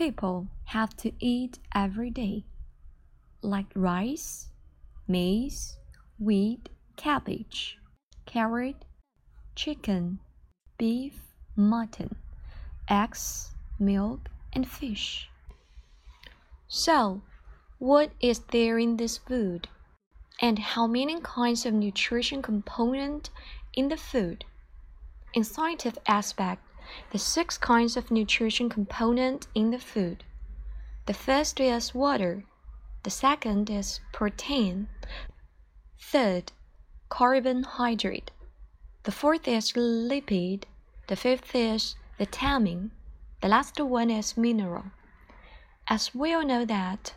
people have to eat every day, like rice, maize, wheat, cabbage, carrot, chicken, beef, mutton, eggs, milk, and fish. So, what is there in this food? And how many kinds of nutrition component in the food? In scientific aspect, the six kinds of nutrition component in the food. The first is water. The second is protein. Third, carbohydrate. The fourth is lipid. The fifth is vitamin. The last one is mineral. As we all know that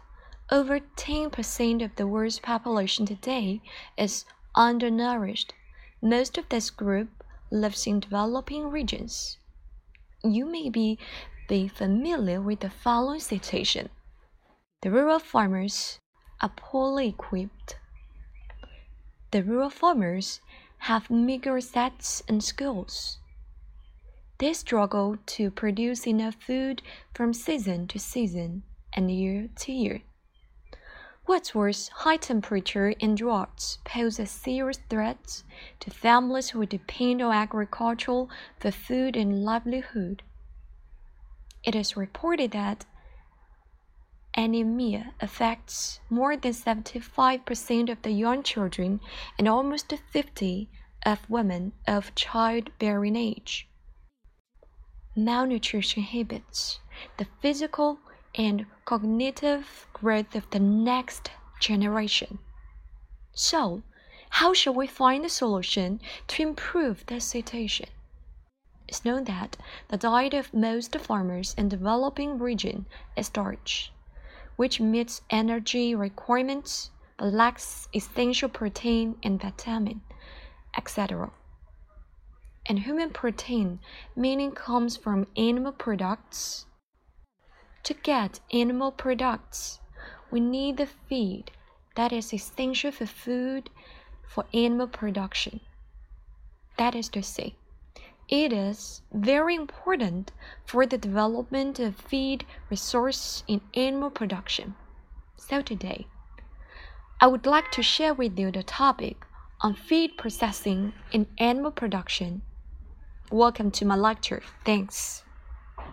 over 10% of the world's population today is undernourished. Most of this group lives in developing regions. You may be, be familiar with the following situation. The rural farmers are poorly equipped. The rural farmers have meager sets and skills. They struggle to produce enough food from season to season and year to year. What's worse, high temperature and droughts pose a serious threat to families who depend on agriculture for food and livelihood. It is reported that anemia affects more than 75% of the young children and almost 50 of women of childbearing age. Malnutrition inhibits the physical and cognitive growth of the next generation. So, how shall we find a solution to improve this situation? It's known that the diet of most farmers in developing region is starch, which meets energy requirements but lacks essential protein and vitamin, etc. And human protein meaning comes from animal products to get animal products, we need the feed that is essential for food for animal production. That is to say, it is very important for the development of feed resource in animal production. So today, I would like to share with you the topic on feed processing in animal production. Welcome to my lecture. Thanks.